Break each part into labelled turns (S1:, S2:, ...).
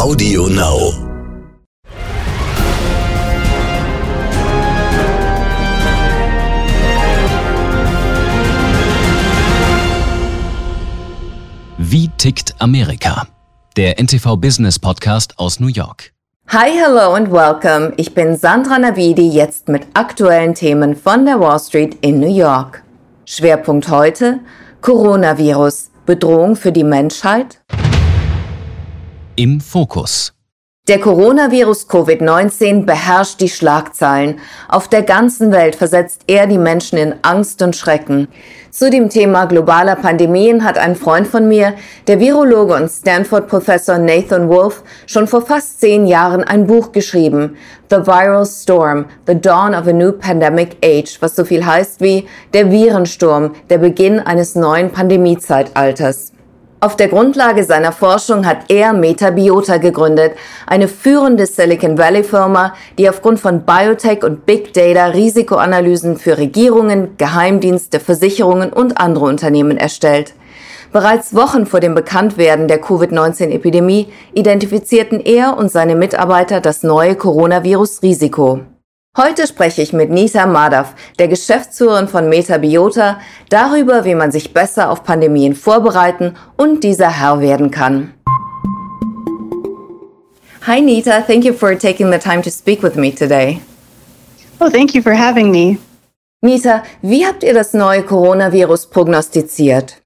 S1: Audio Now.
S2: Wie tickt Amerika? Der NTV Business Podcast aus New York.
S3: Hi, hello and welcome. Ich bin Sandra Navidi, jetzt mit aktuellen Themen von der Wall Street in New York. Schwerpunkt heute Coronavirus. Bedrohung für die Menschheit?
S2: Im Fokus.
S3: Der Coronavirus Covid-19 beherrscht die Schlagzeilen. Auf der ganzen Welt versetzt er die Menschen in Angst und Schrecken. Zu dem Thema globaler Pandemien hat ein Freund von mir, der Virologe und Stanford-Professor Nathan Wolf, schon vor fast zehn Jahren ein Buch geschrieben, The Viral Storm, The Dawn of a New Pandemic Age, was so viel heißt wie der Virensturm, der Beginn eines neuen Pandemiezeitalters. Auf der Grundlage seiner Forschung hat er Metabiota gegründet, eine führende Silicon Valley Firma, die aufgrund von Biotech und Big Data Risikoanalysen für Regierungen, Geheimdienste, Versicherungen und andere Unternehmen erstellt. Bereits Wochen vor dem Bekanntwerden der Covid-19-Epidemie identifizierten er und seine Mitarbeiter das neue Coronavirus-Risiko. Heute spreche ich mit Nita Madhav, der Geschäftsführerin von Metabiota, darüber, wie man sich besser auf Pandemien vorbereiten und dieser Herr werden kann. Hi Nita, thank you for taking the time to speak with me today.
S4: Oh, thank you for having me.
S3: Nita, wie habt ihr das neue Coronavirus prognostiziert?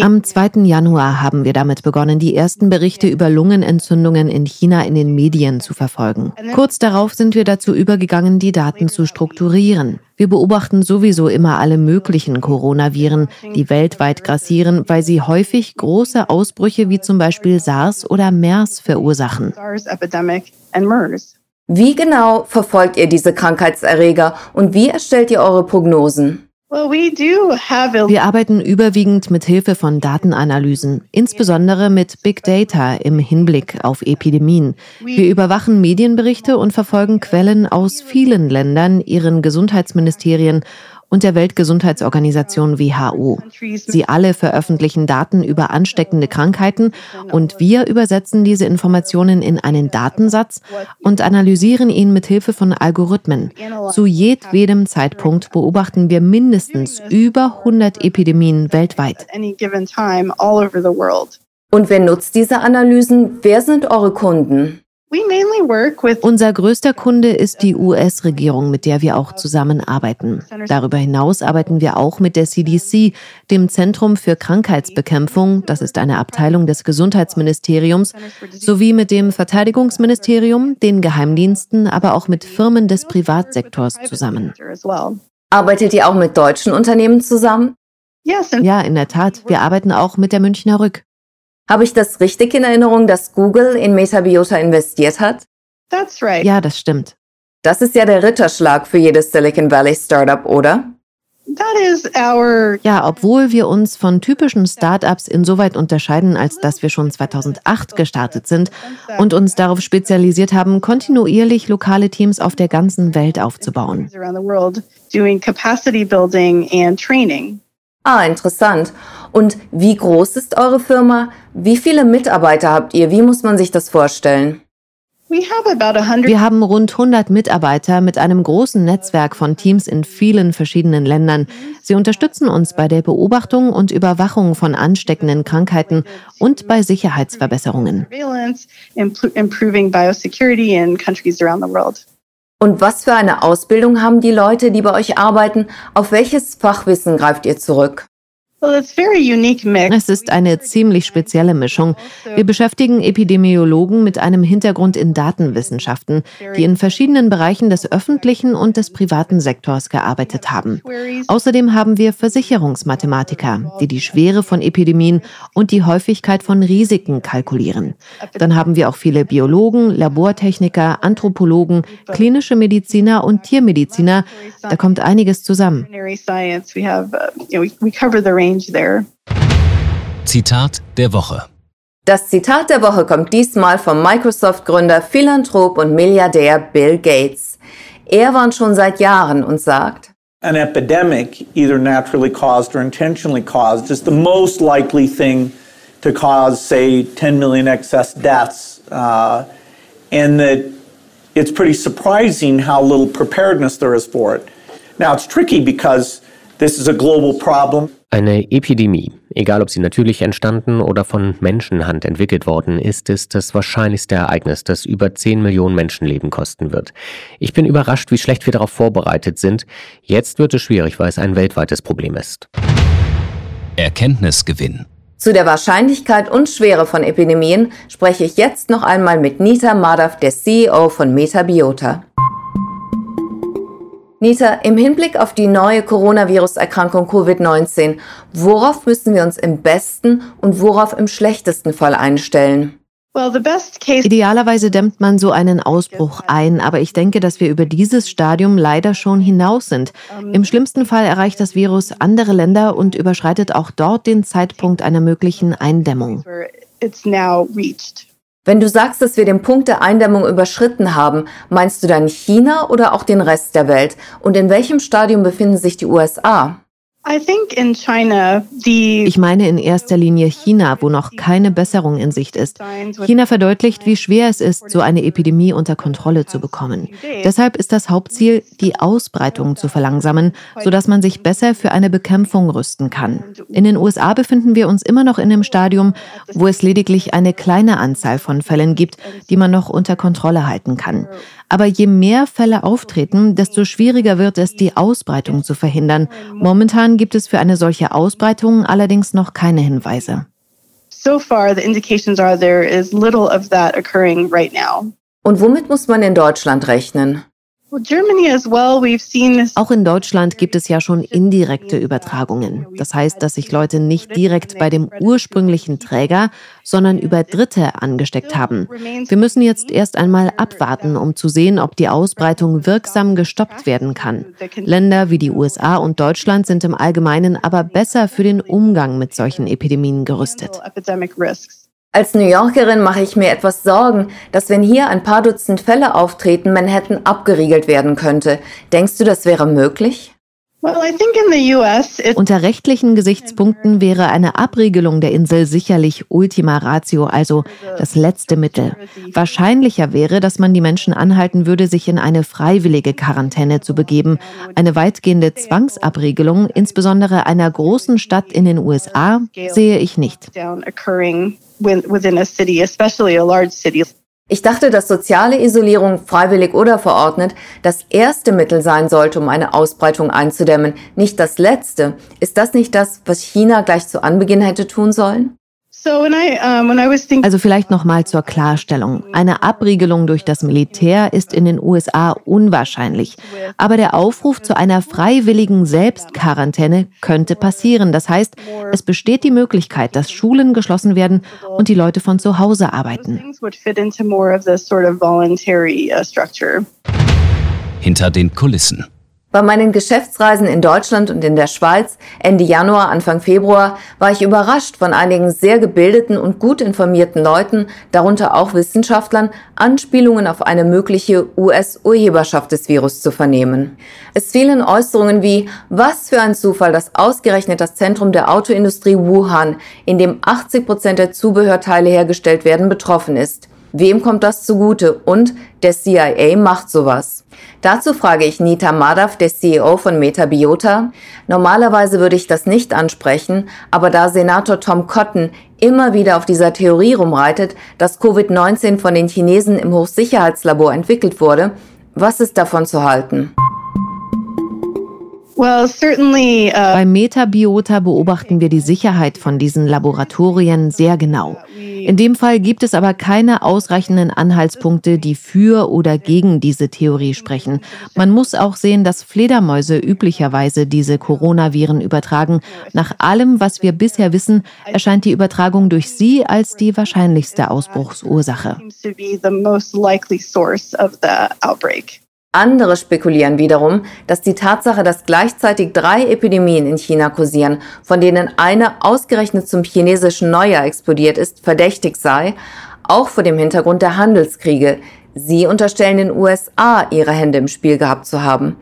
S5: Am 2. Januar haben wir damit begonnen, die ersten Berichte über Lungenentzündungen in China in den Medien zu verfolgen. Kurz darauf sind wir dazu übergegangen, die Daten zu strukturieren. Wir beobachten sowieso immer alle möglichen Coronaviren, die weltweit grassieren, weil sie häufig große Ausbrüche wie zum Beispiel SARS oder MERS verursachen.
S3: Wie genau verfolgt ihr diese Krankheitserreger und wie erstellt ihr eure Prognosen?
S5: Wir arbeiten überwiegend mit Hilfe von Datenanalysen, insbesondere mit Big Data im Hinblick auf Epidemien. Wir überwachen Medienberichte und verfolgen Quellen aus vielen Ländern, ihren Gesundheitsministerien und der Weltgesundheitsorganisation WHO. Sie alle veröffentlichen Daten über ansteckende Krankheiten und wir übersetzen diese Informationen in einen Datensatz und analysieren ihn mit Hilfe von Algorithmen. Zu jedwedem Zeitpunkt beobachten wir mindestens über 100 Epidemien weltweit.
S3: Und wer nutzt diese Analysen? Wer sind eure Kunden?
S5: Unser größter Kunde ist die US-Regierung, mit der wir auch zusammenarbeiten. Darüber hinaus arbeiten wir auch mit der CDC, dem Zentrum für Krankheitsbekämpfung, das ist eine Abteilung des Gesundheitsministeriums, sowie mit dem Verteidigungsministerium, den Geheimdiensten, aber auch mit Firmen des Privatsektors zusammen.
S3: Arbeitet ihr auch mit deutschen Unternehmen zusammen?
S5: Ja, in der Tat. Wir arbeiten auch mit der Münchner Rück.
S3: Habe ich das richtig in Erinnerung, dass Google in Metabiota investiert hat?
S5: Ja, das stimmt.
S3: Das ist ja der Ritterschlag für jedes Silicon Valley Startup, oder?
S5: Ja, obwohl wir uns von typischen Startups insoweit unterscheiden, als dass wir schon 2008 gestartet sind und uns darauf spezialisiert haben, kontinuierlich lokale Teams auf der ganzen Welt aufzubauen.
S3: Ah, interessant. Und wie groß ist eure Firma? Wie viele Mitarbeiter habt ihr? Wie muss man sich das vorstellen?
S5: Wir haben rund 100 Mitarbeiter mit einem großen Netzwerk von Teams in vielen verschiedenen Ländern. Sie unterstützen uns bei der Beobachtung und Überwachung von ansteckenden Krankheiten und bei Sicherheitsverbesserungen.
S3: Und was für eine Ausbildung haben die Leute, die bei euch arbeiten? Auf welches Fachwissen greift ihr zurück?
S5: Es ist eine ziemlich spezielle Mischung. Wir beschäftigen Epidemiologen mit einem Hintergrund in Datenwissenschaften, die in verschiedenen Bereichen des öffentlichen und des privaten Sektors gearbeitet haben. Außerdem haben wir Versicherungsmathematiker, die die Schwere von Epidemien und die Häufigkeit von Risiken kalkulieren. Dann haben wir auch viele Biologen, Labortechniker, Anthropologen, klinische Mediziner und Tiermediziner. Da kommt einiges zusammen.
S2: Zitat der Woche.
S3: Das Zitat der Woche kommt diesmal vom Microsoft-Gründer, Philanthrop und Milliardär Bill Gates. Er warnt schon seit Jahren und sagt,
S6: An epidemic, either naturally caused or intentionally caused, is the most likely thing
S1: to cause, say, 10 million excess deaths, uh, and that it's pretty surprising how little preparedness there is for it. Now, it's tricky because this is a global problem.
S6: Eine Epidemie, egal ob sie natürlich entstanden oder von Menschenhand entwickelt worden ist, ist das wahrscheinlichste Ereignis, das über 10 Millionen Menschenleben kosten wird. Ich bin überrascht, wie schlecht wir darauf vorbereitet sind. Jetzt wird es schwierig, weil es ein weltweites Problem ist.
S2: Erkenntnisgewinn.
S3: Zu der Wahrscheinlichkeit und Schwere von Epidemien spreche ich jetzt noch einmal mit Nita Madhav, der CEO von Metabiota. Nita, im Hinblick auf die neue Coronavirus-Erkrankung Covid-19, worauf müssen wir uns im besten und worauf im schlechtesten Fall einstellen?
S5: Idealerweise dämmt man so einen Ausbruch ein, aber ich denke, dass wir über dieses Stadium leider schon hinaus sind. Im schlimmsten Fall erreicht das Virus andere Länder und überschreitet auch dort den Zeitpunkt einer möglichen Eindämmung.
S3: Wenn du sagst, dass wir den Punkt der Eindämmung überschritten haben, meinst du dann China oder auch den Rest der Welt? Und in welchem Stadium befinden sich die USA?
S5: Ich meine in erster Linie China, wo noch keine Besserung in Sicht ist. China verdeutlicht, wie schwer es ist, so eine Epidemie unter Kontrolle zu bekommen. Deshalb ist das Hauptziel, die Ausbreitung zu verlangsamen, sodass man sich besser für eine Bekämpfung rüsten kann. In den USA befinden wir uns immer noch in dem Stadium, wo es lediglich eine kleine Anzahl von Fällen gibt, die man noch unter Kontrolle halten kann. Aber je mehr Fälle auftreten, desto schwieriger wird es, die Ausbreitung zu verhindern. Momentan gibt es für eine solche Ausbreitung allerdings noch keine Hinweise.
S4: So far, the indications are there is little of that occurring right now.
S3: Und womit muss man in Deutschland rechnen?
S5: Auch in Deutschland gibt es ja schon indirekte Übertragungen. Das heißt, dass sich Leute nicht direkt bei dem ursprünglichen Träger, sondern über Dritte angesteckt haben. Wir müssen jetzt erst einmal abwarten, um zu sehen, ob die Ausbreitung wirksam gestoppt werden kann. Länder wie die USA und Deutschland sind im Allgemeinen aber besser für den Umgang mit solchen Epidemien gerüstet.
S3: Als New Yorkerin mache ich mir etwas Sorgen, dass wenn hier ein paar Dutzend Fälle auftreten, Manhattan abgeriegelt werden könnte. Denkst du, das wäre möglich?
S5: Unter rechtlichen Gesichtspunkten wäre eine Abriegelung der Insel sicherlich Ultima Ratio, also das letzte Mittel. Wahrscheinlicher wäre, dass man die Menschen anhalten würde, sich in eine freiwillige Quarantäne zu begeben. Eine weitgehende Zwangsabriegelung, insbesondere einer großen Stadt in den USA, sehe ich nicht.
S3: Ich dachte, dass soziale Isolierung, freiwillig oder verordnet, das erste Mittel sein sollte, um eine Ausbreitung einzudämmen, nicht das letzte. Ist das nicht das, was China gleich zu Anbeginn hätte tun sollen?
S5: Also vielleicht noch mal zur Klarstellung. Eine Abriegelung durch das Militär ist in den USA unwahrscheinlich. Aber der Aufruf zu einer freiwilligen Selbstquarantäne könnte passieren. Das heißt, es besteht die Möglichkeit, dass Schulen geschlossen werden und die Leute von zu Hause arbeiten.
S2: Hinter den Kulissen.
S3: Bei meinen Geschäftsreisen in Deutschland und in der Schweiz Ende Januar, Anfang Februar war ich überrascht von einigen sehr gebildeten und gut informierten Leuten, darunter auch Wissenschaftlern, Anspielungen auf eine mögliche US-Urheberschaft des Virus zu vernehmen. Es fielen Äußerungen wie, was für ein Zufall, dass ausgerechnet das Zentrum der Autoindustrie Wuhan, in dem 80 Prozent der Zubehörteile hergestellt werden, betroffen ist. Wem kommt das zugute? Und der CIA macht sowas. Dazu frage ich Nita Madhav, der CEO von Metabiota. Normalerweise würde ich das nicht ansprechen, aber da Senator Tom Cotton immer wieder auf dieser Theorie rumreitet, dass Covid-19 von den Chinesen im Hochsicherheitslabor entwickelt wurde, was ist davon zu halten?
S5: Uh, Bei Metabiota beobachten wir die Sicherheit von diesen Laboratorien sehr genau. In dem Fall gibt es aber keine ausreichenden Anhaltspunkte, die für oder gegen diese Theorie sprechen. Man muss auch sehen, dass Fledermäuse üblicherweise diese Coronaviren übertragen. Nach allem, was wir bisher wissen, erscheint die Übertragung durch sie als die wahrscheinlichste Ausbruchsursache.
S3: Andere spekulieren wiederum, dass die Tatsache, dass gleichzeitig drei Epidemien in China kursieren, von denen eine ausgerechnet zum chinesischen Neujahr explodiert ist, verdächtig sei, auch vor dem Hintergrund der Handelskriege. Sie unterstellen den USA, ihre Hände im Spiel gehabt zu haben.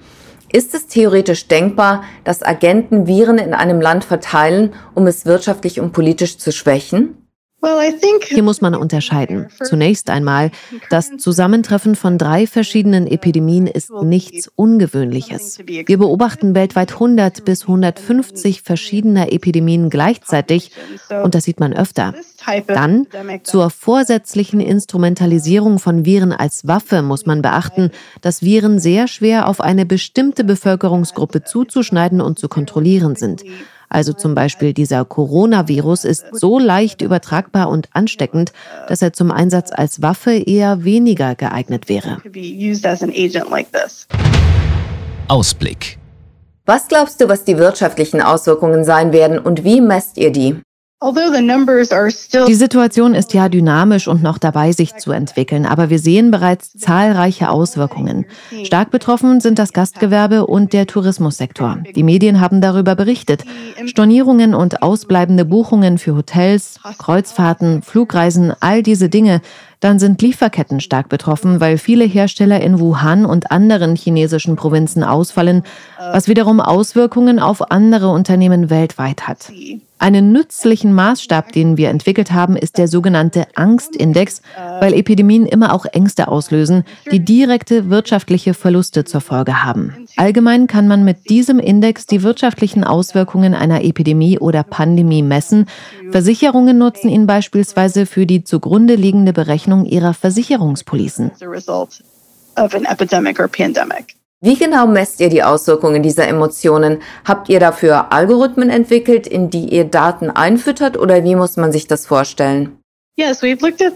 S3: Ist es theoretisch denkbar, dass Agenten Viren in einem Land verteilen, um es wirtschaftlich und politisch zu schwächen?
S5: Hier muss man unterscheiden. Zunächst einmal, das Zusammentreffen von drei verschiedenen Epidemien ist nichts Ungewöhnliches. Wir beobachten weltweit 100 bis 150 verschiedener Epidemien gleichzeitig und das sieht man öfter. Dann zur vorsätzlichen Instrumentalisierung von Viren als Waffe muss man beachten, dass Viren sehr schwer auf eine bestimmte Bevölkerungsgruppe zuzuschneiden und zu kontrollieren sind. Also zum Beispiel dieser Coronavirus ist so leicht übertragbar und ansteckend, dass er zum Einsatz als Waffe eher weniger geeignet wäre.
S2: Ausblick.
S3: Was glaubst du, was die wirtschaftlichen Auswirkungen sein werden und wie messt ihr die?
S5: Die Situation ist ja dynamisch und noch dabei, sich zu entwickeln, aber wir sehen bereits zahlreiche Auswirkungen. Stark betroffen sind das Gastgewerbe und der Tourismussektor. Die Medien haben darüber berichtet. Stornierungen und ausbleibende Buchungen für Hotels, Kreuzfahrten, Flugreisen, all diese Dinge dann sind Lieferketten stark betroffen, weil viele Hersteller in Wuhan und anderen chinesischen Provinzen ausfallen, was wiederum Auswirkungen auf andere Unternehmen weltweit hat. Einen nützlichen Maßstab, den wir entwickelt haben, ist der sogenannte Angstindex, weil Epidemien immer auch Ängste auslösen, die direkte wirtschaftliche Verluste zur Folge haben. Allgemein kann man mit diesem Index die wirtschaftlichen Auswirkungen einer Epidemie oder Pandemie messen. Versicherungen nutzen ihn beispielsweise für die zugrunde liegende Berechnung ihrer Versicherungspolicen.
S3: Wie genau messt ihr die Auswirkungen dieser Emotionen? Habt ihr dafür Algorithmen entwickelt, in die ihr Daten einfüttert oder wie muss man sich das vorstellen?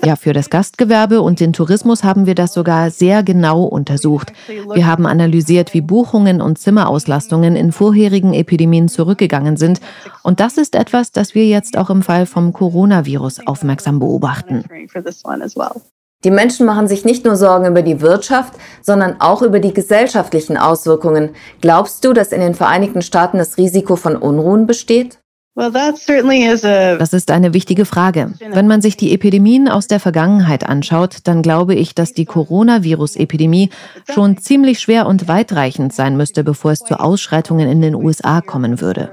S5: Ja, für das Gastgewerbe und den Tourismus haben wir das sogar sehr genau untersucht. Wir haben analysiert, wie Buchungen und Zimmerauslastungen in vorherigen Epidemien zurückgegangen sind. Und das ist etwas, das wir jetzt auch im Fall vom Coronavirus aufmerksam beobachten.
S3: Die Menschen machen sich nicht nur Sorgen über die Wirtschaft, sondern auch über die gesellschaftlichen Auswirkungen. Glaubst du, dass in den Vereinigten Staaten das Risiko von Unruhen besteht?
S5: Das ist eine wichtige Frage. Wenn man sich die Epidemien aus der Vergangenheit anschaut, dann glaube ich, dass die Coronavirus-Epidemie schon ziemlich schwer und weitreichend sein müsste, bevor es zu Ausschreitungen in den USA kommen würde.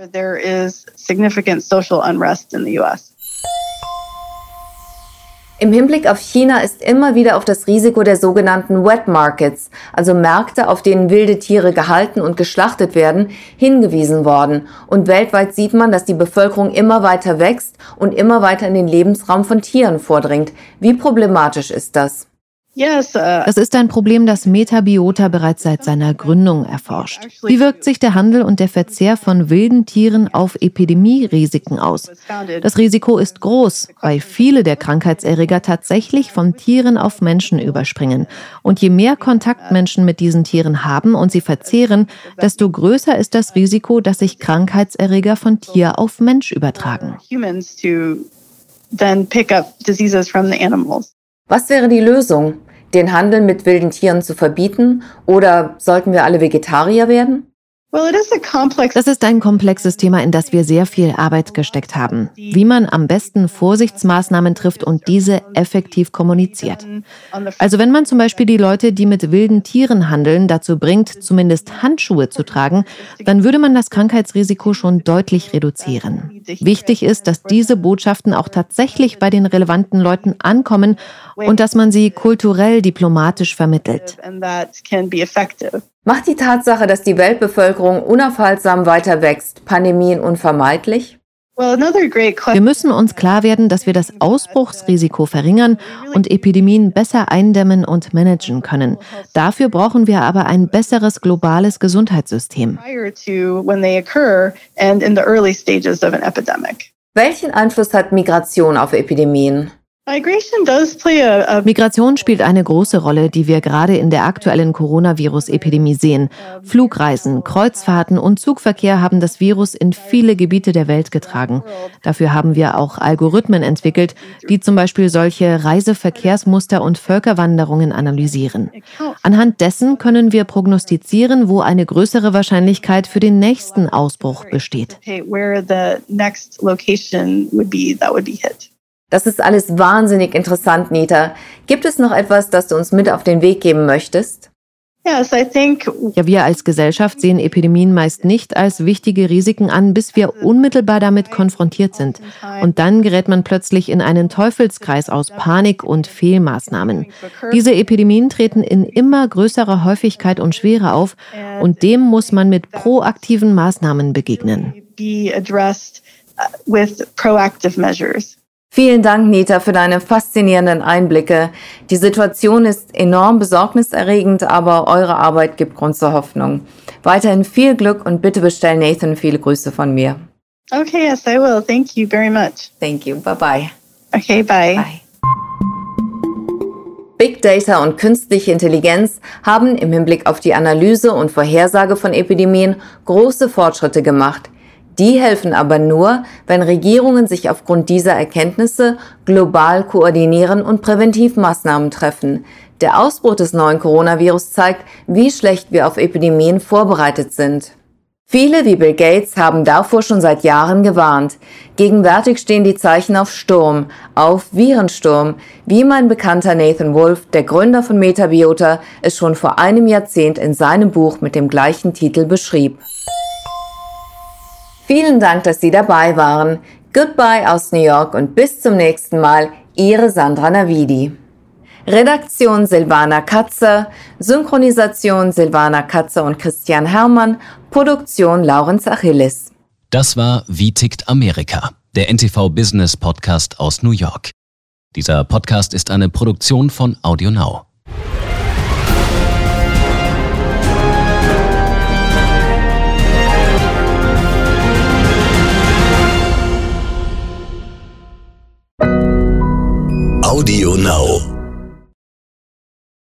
S3: Im Hinblick auf China ist immer wieder auf das Risiko der sogenannten Wet Markets, also Märkte, auf denen wilde Tiere gehalten und geschlachtet werden, hingewiesen worden. Und weltweit sieht man, dass die Bevölkerung immer weiter wächst und immer weiter in den Lebensraum von Tieren vordringt. Wie problematisch ist das?
S5: Das uh, ist ein Problem, das Metabiota bereits seit seiner Gründung erforscht. Wie wirkt sich der Handel und der Verzehr von wilden Tieren auf Epidemierisiken aus? Das Risiko ist groß, weil viele der Krankheitserreger tatsächlich von Tieren auf Menschen überspringen. Und je mehr Kontakt Menschen mit diesen Tieren haben und sie verzehren, desto größer ist das Risiko, dass sich Krankheitserreger von Tier auf Mensch übertragen.
S3: Was wäre die Lösung? Den Handel mit wilden Tieren zu verbieten? Oder sollten wir alle Vegetarier werden?
S5: Das ist ein komplexes Thema, in das wir sehr viel Arbeit gesteckt haben. Wie man am besten Vorsichtsmaßnahmen trifft und diese effektiv kommuniziert. Also wenn man zum Beispiel die Leute, die mit wilden Tieren handeln, dazu bringt, zumindest Handschuhe zu tragen, dann würde man das Krankheitsrisiko schon deutlich reduzieren. Wichtig ist, dass diese Botschaften auch tatsächlich bei den relevanten Leuten ankommen und dass man sie kulturell diplomatisch vermittelt.
S3: Macht die Tatsache, dass die Weltbevölkerung unaufhaltsam weiter wächst, Pandemien unvermeidlich?
S5: Wir müssen uns klar werden, dass wir das Ausbruchsrisiko verringern und Epidemien besser eindämmen und managen können. Dafür brauchen wir aber ein besseres globales Gesundheitssystem.
S3: Welchen Einfluss hat Migration auf Epidemien?
S5: Migration spielt eine große Rolle, die wir gerade in der aktuellen Coronavirus-Epidemie sehen. Flugreisen, Kreuzfahrten und Zugverkehr haben das Virus in viele Gebiete der Welt getragen. Dafür haben wir auch Algorithmen entwickelt, die zum Beispiel solche Reiseverkehrsmuster und Völkerwanderungen analysieren. Anhand dessen können wir prognostizieren, wo eine größere Wahrscheinlichkeit für den nächsten Ausbruch besteht.
S3: Das ist alles wahnsinnig interessant, Nita. Gibt es noch etwas, das du uns mit auf den Weg geben möchtest?
S5: Ja, wir als Gesellschaft sehen Epidemien meist nicht als wichtige Risiken an, bis wir unmittelbar damit konfrontiert sind. Und dann gerät man plötzlich in einen Teufelskreis aus Panik und Fehlmaßnahmen. Diese Epidemien treten in immer größerer Häufigkeit und Schwere auf und dem muss man mit proaktiven Maßnahmen begegnen.
S3: Vielen Dank, Nita, für deine faszinierenden Einblicke. Die Situation ist enorm besorgniserregend, aber eure Arbeit gibt Grund zur Hoffnung. Weiterhin viel Glück und bitte bestell Nathan viele Grüße von mir.
S4: Okay, yes, I will. Thank you very much.
S3: Thank you. Bye bye.
S4: Okay, bye. Bye.
S3: Big Data und künstliche Intelligenz haben im Hinblick auf die Analyse und Vorhersage von Epidemien große Fortschritte gemacht. Die helfen aber nur, wenn Regierungen sich aufgrund dieser Erkenntnisse global koordinieren und Präventivmaßnahmen treffen. Der Ausbruch des neuen Coronavirus zeigt, wie schlecht wir auf Epidemien vorbereitet sind. Viele wie Bill Gates haben davor schon seit Jahren gewarnt. Gegenwärtig stehen die Zeichen auf Sturm, auf Virensturm, wie mein bekannter Nathan Wolf, der Gründer von Metabiota, es schon vor einem Jahrzehnt in seinem Buch mit dem gleichen Titel beschrieb. Vielen Dank, dass Sie dabei waren. Goodbye aus New York und bis zum nächsten Mal. Ihre Sandra Navidi. Redaktion Silvana Katze, Synchronisation Silvana Katze und Christian Hermann, Produktion Laurenz Achilles.
S2: Das war Wie tickt Amerika, der NTV Business Podcast aus New York. Dieser Podcast ist eine Produktion von AudioNow. Audio Now.